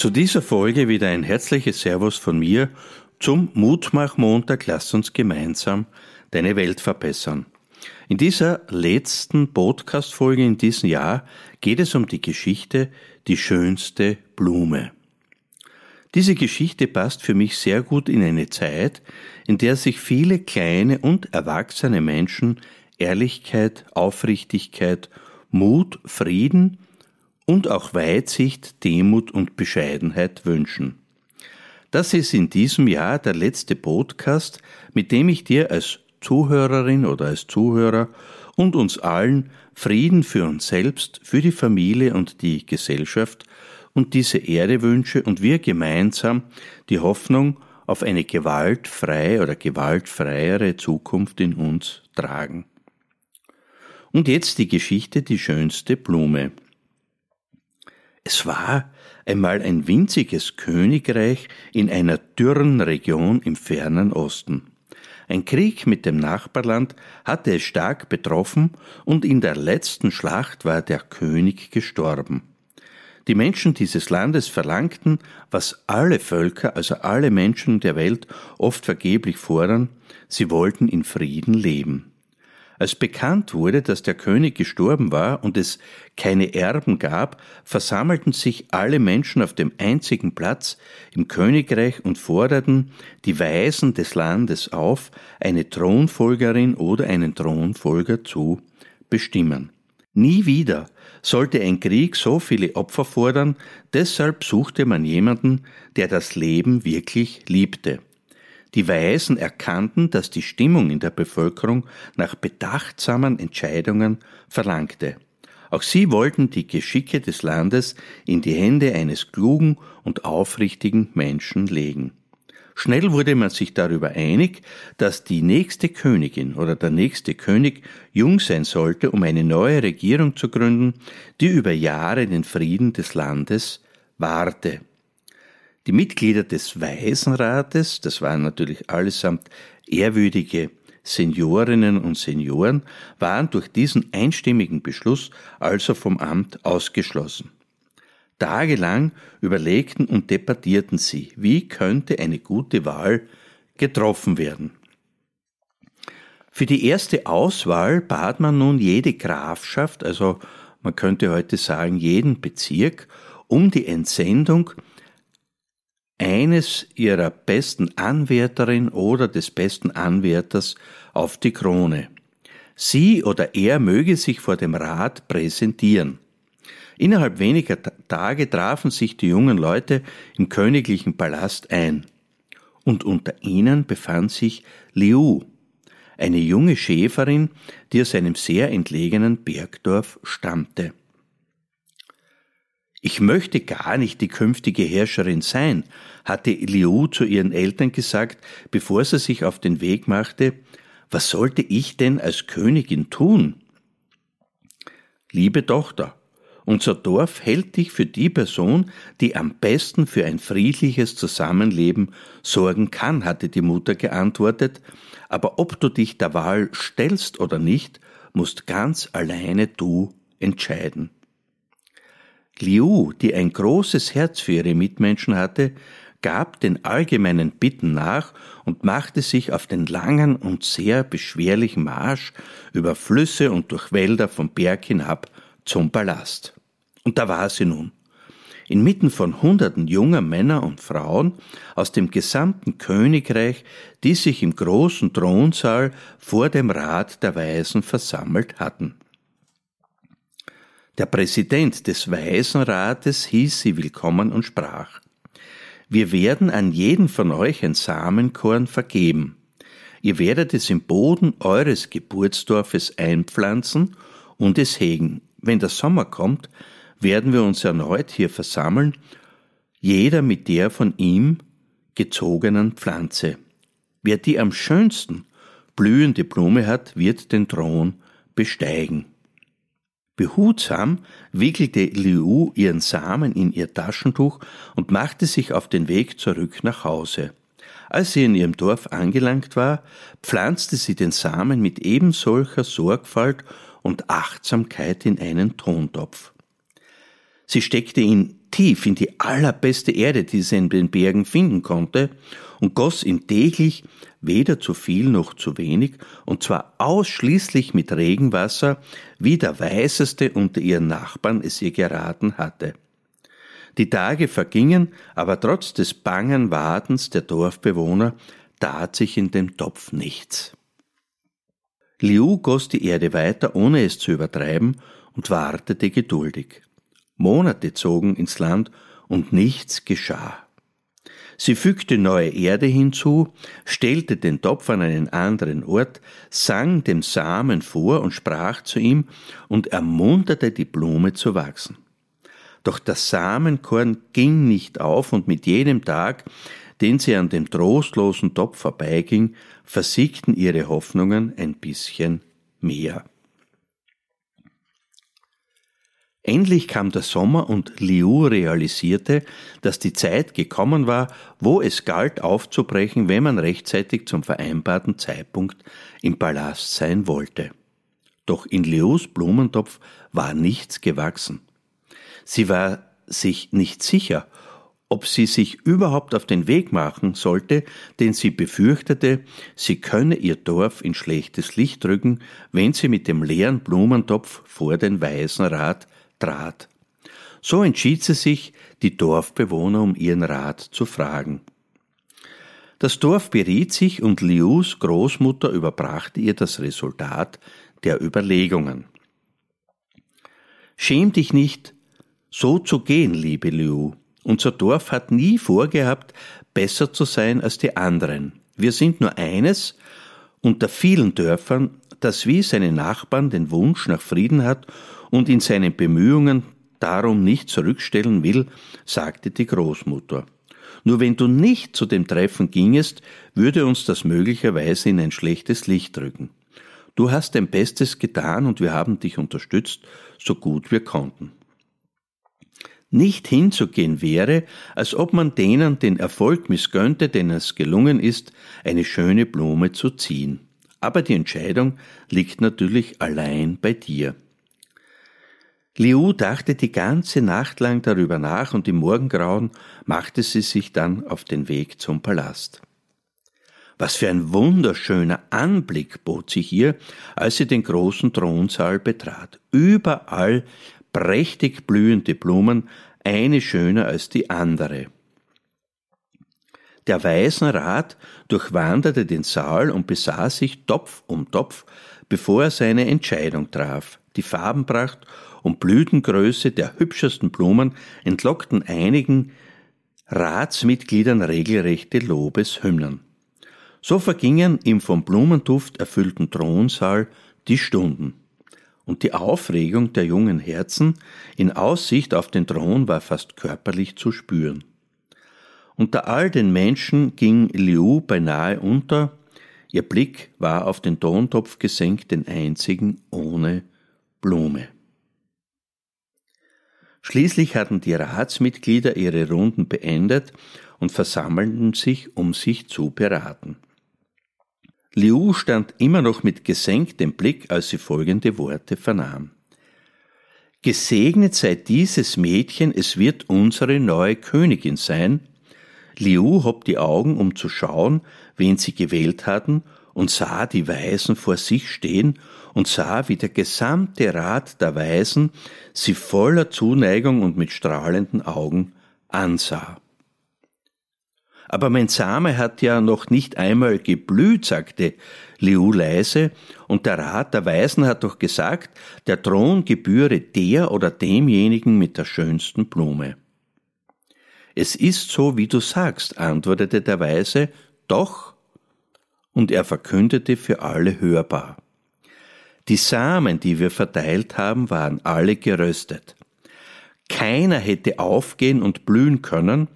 Zu dieser Folge wieder ein herzliches Servus von mir zum Mutmach-Montag. Lass uns gemeinsam deine Welt verbessern. In dieser letzten Podcast-Folge in diesem Jahr geht es um die Geschichte Die schönste Blume. Diese Geschichte passt für mich sehr gut in eine Zeit, in der sich viele kleine und erwachsene Menschen Ehrlichkeit, Aufrichtigkeit, Mut, Frieden und auch Weitsicht, Demut und Bescheidenheit wünschen. Das ist in diesem Jahr der letzte Podcast, mit dem ich dir als Zuhörerin oder als Zuhörer und uns allen Frieden für uns selbst, für die Familie und die Gesellschaft und diese Erde wünsche und wir gemeinsam die Hoffnung auf eine gewaltfreie oder gewaltfreiere Zukunft in uns tragen. Und jetzt die Geschichte Die schönste Blume. Es war einmal ein winziges Königreich in einer dürren Region im fernen Osten. Ein Krieg mit dem Nachbarland hatte es stark betroffen und in der letzten Schlacht war der König gestorben. Die Menschen dieses Landes verlangten, was alle Völker, also alle Menschen der Welt oft vergeblich fordern, sie wollten in Frieden leben. Als bekannt wurde, dass der König gestorben war und es keine Erben gab, versammelten sich alle Menschen auf dem einzigen Platz im Königreich und forderten die Weisen des Landes auf, eine Thronfolgerin oder einen Thronfolger zu bestimmen. Nie wieder sollte ein Krieg so viele Opfer fordern, deshalb suchte man jemanden, der das Leben wirklich liebte. Die Weisen erkannten, dass die Stimmung in der Bevölkerung nach bedachtsamen Entscheidungen verlangte. Auch sie wollten die Geschicke des Landes in die Hände eines klugen und aufrichtigen Menschen legen. Schnell wurde man sich darüber einig, dass die nächste Königin oder der nächste König jung sein sollte, um eine neue Regierung zu gründen, die über Jahre den Frieden des Landes wahrte. Die Mitglieder des Waisenrates, das waren natürlich allesamt ehrwürdige Seniorinnen und Senioren, waren durch diesen einstimmigen Beschluss also vom Amt ausgeschlossen. Tagelang überlegten und debattierten sie, wie könnte eine gute Wahl getroffen werden. Für die erste Auswahl bat man nun jede Grafschaft, also man könnte heute sagen jeden Bezirk, um die Entsendung eines ihrer besten Anwärterin oder des besten Anwärters auf die Krone. Sie oder er möge sich vor dem Rat präsentieren. Innerhalb weniger Tage trafen sich die jungen Leute im königlichen Palast ein. Und unter ihnen befand sich Liu, eine junge Schäferin, die aus einem sehr entlegenen Bergdorf stammte. Ich möchte gar nicht die künftige Herrscherin sein, hatte Liu zu ihren Eltern gesagt, bevor sie sich auf den Weg machte. Was sollte ich denn als Königin tun? Liebe Tochter, unser Dorf hält dich für die Person, die am besten für ein friedliches Zusammenleben sorgen kann, hatte die Mutter geantwortet, aber ob du dich der Wahl stellst oder nicht, musst ganz alleine du entscheiden. Liu, die ein großes Herz für ihre Mitmenschen hatte, gab den allgemeinen Bitten nach und machte sich auf den langen und sehr beschwerlichen Marsch über Flüsse und durch Wälder vom Berg hinab zum Palast. Und da war sie nun. Inmitten von hunderten junger Männer und Frauen aus dem gesamten Königreich, die sich im großen Thronsaal vor dem Rat der Weisen versammelt hatten. Der Präsident des Waisenrates hieß sie willkommen und sprach, wir werden an jeden von euch ein Samenkorn vergeben. Ihr werdet es im Boden eures Geburtsdorfes einpflanzen und es hegen. Wenn der Sommer kommt, werden wir uns erneut hier versammeln, jeder mit der von ihm gezogenen Pflanze. Wer die am schönsten blühende Blume hat, wird den Thron besteigen. Behutsam wickelte Liu ihren Samen in ihr Taschentuch und machte sich auf den Weg zurück nach Hause. Als sie in ihrem Dorf angelangt war, pflanzte sie den Samen mit ebensolcher Sorgfalt und Achtsamkeit in einen Tontopf. Sie steckte ihn tief in die allerbeste Erde, die sie in den Bergen finden konnte, und goss ihn täglich weder zu viel noch zu wenig, und zwar ausschließlich mit Regenwasser, wie der Weiseste unter ihren Nachbarn es ihr geraten hatte. Die Tage vergingen, aber trotz des bangen Wartens der Dorfbewohner tat sich in dem Topf nichts. Liu goss die Erde weiter, ohne es zu übertreiben, und wartete geduldig. Monate zogen ins Land und nichts geschah. Sie fügte neue Erde hinzu, stellte den Topf an einen anderen Ort, sang dem Samen vor und sprach zu ihm und ermunterte die Blume zu wachsen. Doch das Samenkorn ging nicht auf und mit jedem Tag, den sie an dem trostlosen Topf vorbeiging, versiegten ihre Hoffnungen ein bisschen mehr. Endlich kam der Sommer und Liu realisierte, dass die Zeit gekommen war, wo es galt aufzubrechen, wenn man rechtzeitig zum vereinbarten Zeitpunkt im Palast sein wollte. Doch in Lius Blumentopf war nichts gewachsen. Sie war sich nicht sicher, ob sie sich überhaupt auf den Weg machen sollte, denn sie befürchtete, sie könne ihr Dorf in schlechtes Licht drücken, wenn sie mit dem leeren Blumentopf vor den Waisenrat trat. So entschied sie sich, die Dorfbewohner um ihren Rat zu fragen. Das Dorf beriet sich und Lius Großmutter überbrachte ihr das Resultat der Überlegungen. Schäm dich nicht, so zu gehen, liebe Liu. Unser Dorf hat nie vorgehabt, besser zu sein als die anderen. Wir sind nur eines unter vielen Dörfern, das wie seine Nachbarn den Wunsch nach Frieden hat und in seinen Bemühungen darum nicht zurückstellen will, sagte die Großmutter. Nur wenn du nicht zu dem Treffen gingest, würde uns das möglicherweise in ein schlechtes Licht drücken. Du hast dein Bestes getan und wir haben dich unterstützt, so gut wir konnten. Nicht hinzugehen wäre, als ob man denen den Erfolg missgönnte, denen es gelungen ist, eine schöne Blume zu ziehen. Aber die Entscheidung liegt natürlich allein bei dir. Liu dachte die ganze Nacht lang darüber nach und im Morgengrauen machte sie sich dann auf den Weg zum Palast. Was für ein wunderschöner Anblick bot sich ihr, als sie den großen Thronsaal betrat. Überall prächtig blühende Blumen, eine schöner als die andere. Der Waisenrat durchwanderte den Saal und besah sich Topf um Topf, bevor er seine Entscheidung traf. Die Farbenpracht und Blütengröße der hübschesten Blumen entlockten einigen Ratsmitgliedern regelrechte Lobeshymnen. So vergingen im vom Blumenduft erfüllten Thronsaal die Stunden. Und die Aufregung der jungen Herzen in Aussicht auf den Thron war fast körperlich zu spüren. Unter all den Menschen ging Liu beinahe unter, ihr Blick war auf den Tontopf gesenkt, den einzigen ohne Blume. Schließlich hatten die Ratsmitglieder ihre Runden beendet und versammelten sich, um sich zu beraten. Liu stand immer noch mit gesenktem Blick, als sie folgende Worte vernahm. Gesegnet sei dieses Mädchen, es wird unsere neue Königin sein. Liu hob die Augen, um zu schauen, wen sie gewählt hatten, und sah die Weisen vor sich stehen und sah, wie der gesamte Rat der Weisen sie voller Zuneigung und mit strahlenden Augen ansah. Aber mein Same hat ja noch nicht einmal geblüht, sagte Liu leise, und der Rat der Weisen hat doch gesagt, der Thron gebühre der oder demjenigen mit der schönsten Blume. Es ist so, wie du sagst, antwortete der Weise, doch, und er verkündete für alle hörbar. Die Samen, die wir verteilt haben, waren alle geröstet. keiner hätte aufgehen und blühen können,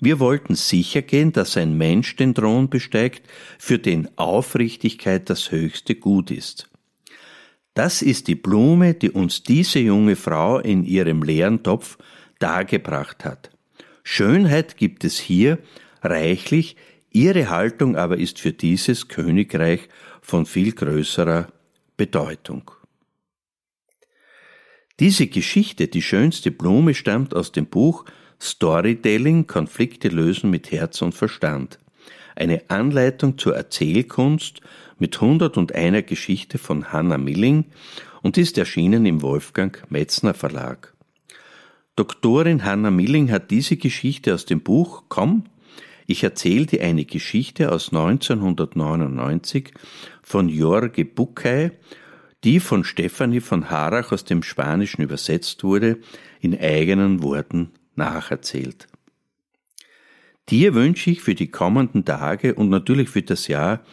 wir wollten sicher gehen, dass ein Mensch den Thron besteigt, für den Aufrichtigkeit das höchste Gut ist. Das ist die Blume, die uns diese junge Frau in ihrem leeren Topf dargebracht hat. Schönheit gibt es hier reichlich, ihre Haltung aber ist für dieses Königreich von viel größerer Bedeutung. Diese Geschichte, die schönste Blume, stammt aus dem Buch Storytelling, Konflikte lösen mit Herz und Verstand. Eine Anleitung zur Erzählkunst mit 101 Geschichte von Hannah Milling und ist erschienen im Wolfgang Metzner Verlag. Doktorin Hannah Milling hat diese Geschichte aus dem Buch Komm, ich erzähle dir eine Geschichte aus 1999 von Jorge Bucay, die von Stefanie von Harach aus dem Spanischen übersetzt wurde, in eigenen Worten nacherzählt. Dir wünsche ich für die kommenden Tage und natürlich für das Jahr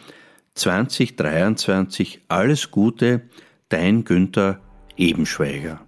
2023 alles Gute, dein Günther Ebenschweiger.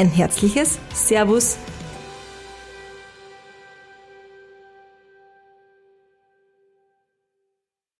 Ein herzliches Servus